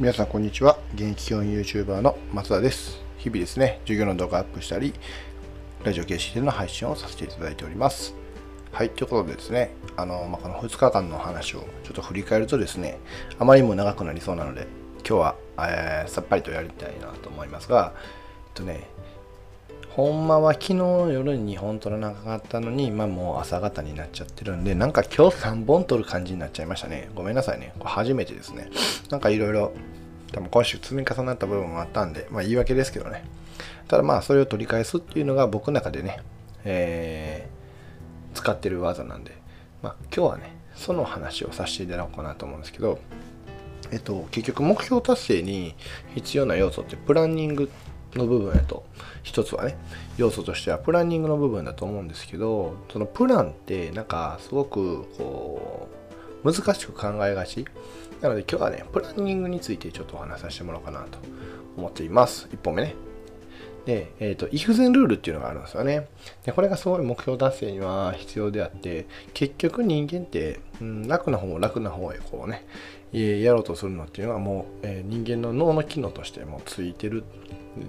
皆さんこんにちは。現役教員 YouTuber の松田です。日々ですね授業の動画アップしたりラジオ形式での配信をさせていただいております。はいということでですねあの、まあ、この2日間の話をちょっと振り返るとですねあまりにも長くなりそうなので今日は、えー、さっぱりとやりたいなと思いますがえっとねほんまは昨日夜に2本撮らなかったのに、まあもう朝方になっちゃってるんで、なんか今日3本撮る感じになっちゃいましたね。ごめんなさいね。これ初めてですね。なんかいろいろ、多分今週積み重なった部分もあったんで、まあ言い訳ですけどね。ただまあそれを取り返すっていうのが僕の中でね、えー、使ってる技なんで、まあ今日はね、その話をさせていただこうかなと思うんですけど、えっと、結局目標達成に必要な要素ってプランニングの部分やと一つはね要素としてはプランニングの部分だと思うんですけどそのプランってなんかすごくこう難しく考えがち。なので今日はねプランニングについてちょっとお話しさせてもらおうかなと思っています。1本目ね。で、えっ、ー、と、if 前ルールっていうのがあるんですよね。で、これがすごい目標達成には必要であって、結局人間って、うん、楽な方も楽な方へこうね、やろうとするのっていうのはもう、え、人間の脳の機能としてもうついてる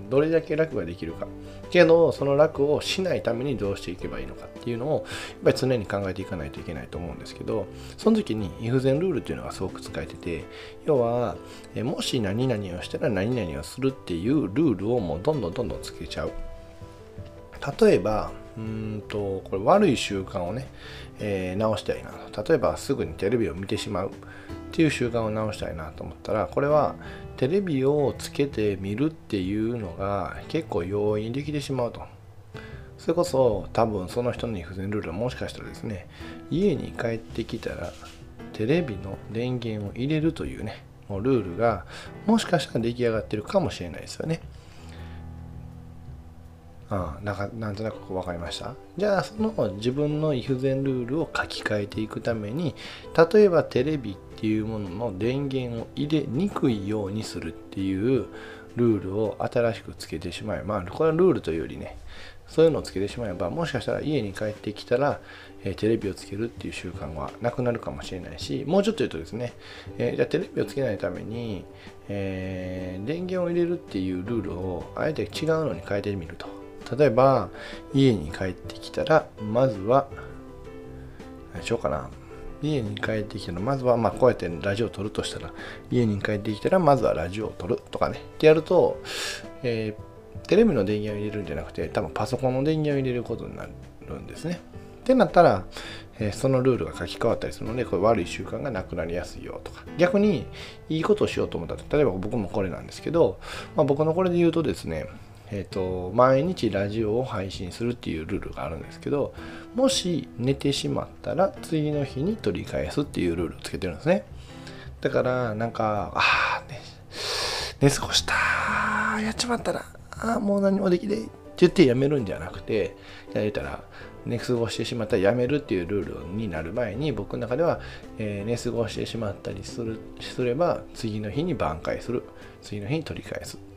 どれだけ楽ができるかけどその楽をしないためにどうしていけばいいのかっていうのをやっぱり常に考えていかないといけないと思うんですけどその時に if 前ルールっていうのがすごく使えてて要はもし何々をしたら何々をするっていうルールをもうどんどんどんどんつけちゃう。例えばうんとこれ悪い習慣をね、えー、直したいな例えばすぐにテレビを見てしまうっていう習慣を直したいなと思ったらこれはテレビをつけて見るっていうのが結構容易にできてしまうと。それこそ多分その人の不全ルールはもしかしたらですね、家に帰ってきたらテレビの電源を入れるというね、もうルールがもしかしたら出来上がってるかもしれないですよね。ああなんかなんとなく分かりました？じゃあその自分の不全ルールを書き換えていくために例えばテレビっていうものの電源を入れにくいようにするっていうルールを新しくつけてしまえば、まあ、これはルールというよりね、そういうのをつけてしまえば、もしかしたら家に帰ってきたら、えー、テレビをつけるっていう習慣はなくなるかもしれないし、もうちょっと言うとですね、えー、じゃあテレビをつけないために、えー、電源を入れるっていうルールをあえて違うのに変えてみると。例えば、家に帰ってきたら、まずは、何しようかな。家に帰ってきたら、まずは、まあ、こうやってラジオを撮るとしたら、家に帰ってきたら、まずはラジオを撮るとかね。ってやると、えー、テレビの電源を入れるんじゃなくて、多分パソコンの電源を入れることになるんですね。ってなったら、えー、そのルールが書き換わったりするので、これ悪い習慣がなくなりやすいよとか。逆に、いいことをしようと思ったら、例えば僕もこれなんですけど、まあ、僕のこれで言うとですね、えーと、毎日ラジオを配信するっていうルールがあるんですけどもし寝てしまったら次の日に取り返すっていうルールをつけてるんですね。だからなんかああ、ね、寝過ごしたやっちまったらああもう何もできねえって言ってやめるんじゃなくて言ったら寝過ごしてしまったらやめるっていうルールになる前に僕の中では、えー、寝過ごしてしまったりするすれば次の日に挽回する。次の日に取り返す。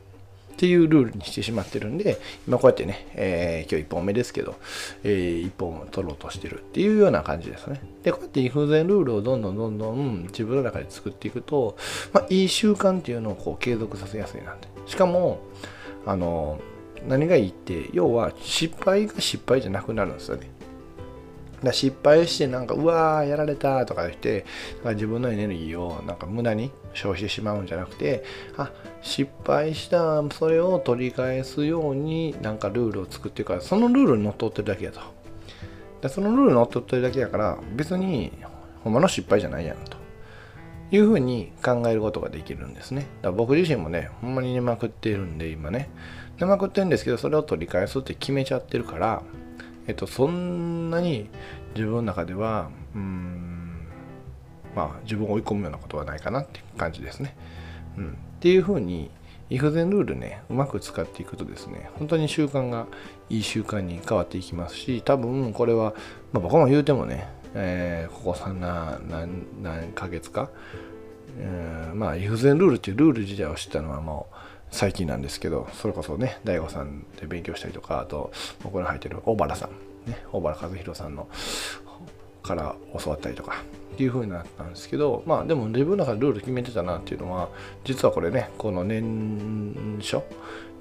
っていうルールにしてしまってるんで、今こうやってね、えー、今日1本目ですけど、えー、1本取ろうとしてるっていうような感じですね。で、こうやって不全ルールをどんどんどんどん自分の中で作っていくと、まあ、いい習慣っていうのをこう継続させやすいなって。しかも、あの、何がいいって、要は失敗が失敗じゃなくなるんですよね。だ失敗してなんかうわーやられたとか言って自分のエネルギーをなんか無駄に消費してしまうんじゃなくてあ失敗したそれを取り返すようになんかルールを作っていくからそのルールにのっとってるだけやと。でそのルールにのっとってるだけやから別にほんまの失敗じゃないやんと。いうふうに考えることができるんですね。だから僕自身もねほんまに寝まくってるんで今ね。寝まくってるんですけどそれを取り返すって決めちゃってるからえっと、そんなに自分の中では、うん、まあ、自分を追い込むようなことはないかなっていう感じですね。うん、っていうふうに、イフゼンルールね、うまく使っていくとですね、本当に習慣がいい習慣に変わっていきますし、多分これは、まあ、僕も言うてもね、えー、ここ3何何ヶ月か、えー、まあ、イフゼンルールっていうルール自体を知ったのはもう、最近なんですけど、それこそね、大悟さんで勉強したりとか、あと、僕の入ってる小原さん、ね、小原和弘さんのから教わったりとかっていう風になったんですけどまあでも自分の中でルール決めてたなっていうのは実はこれねこの年初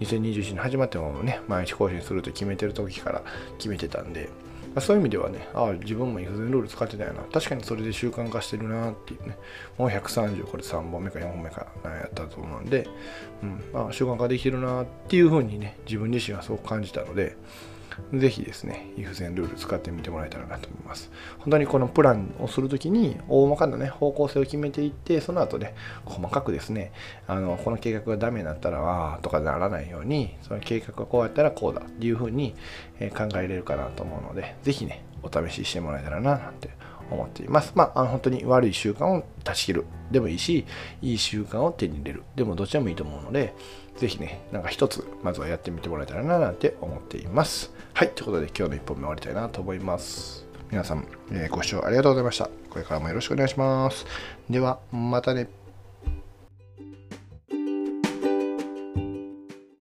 2021年始まってもね毎日更新すると決めてる時から決めてたんでまあ、そういう意味ではね、ああ、自分もイフゼンルール使ってたよな。確かにそれで習慣化してるなっていうね。もう130、これ3本目か4本目かなんやったと思うんで、うん、まあ、習慣化できてるなっていうふうにね、自分自身はそう感じたので、ぜひですね、イフゼンルール使ってみてもらえたらなと思います。本当にこのプランをするときに、大まかなね、方向性を決めていって、その後ね、細かくですね、あの、この計画がダメになったら、ああ、とかならないように、その計画がこうやったらこうだっていうふうに考えれるかなと思うので、ぜひね、お試ししてもらえたらな、なんて思っています。まあ、あの本当に悪い習慣を断ち切るでもいいし、いい習慣を手に入れるでもどっちでもいいと思うので、ぜひね、なんか一つ、まずはやってみてもらえたらな、なんて思っています。はい、ということで今日の1本目終わりたいなと思います。皆さん、えー、ご視聴ありがとうございました。これからもよろしくお願いします。では、またね。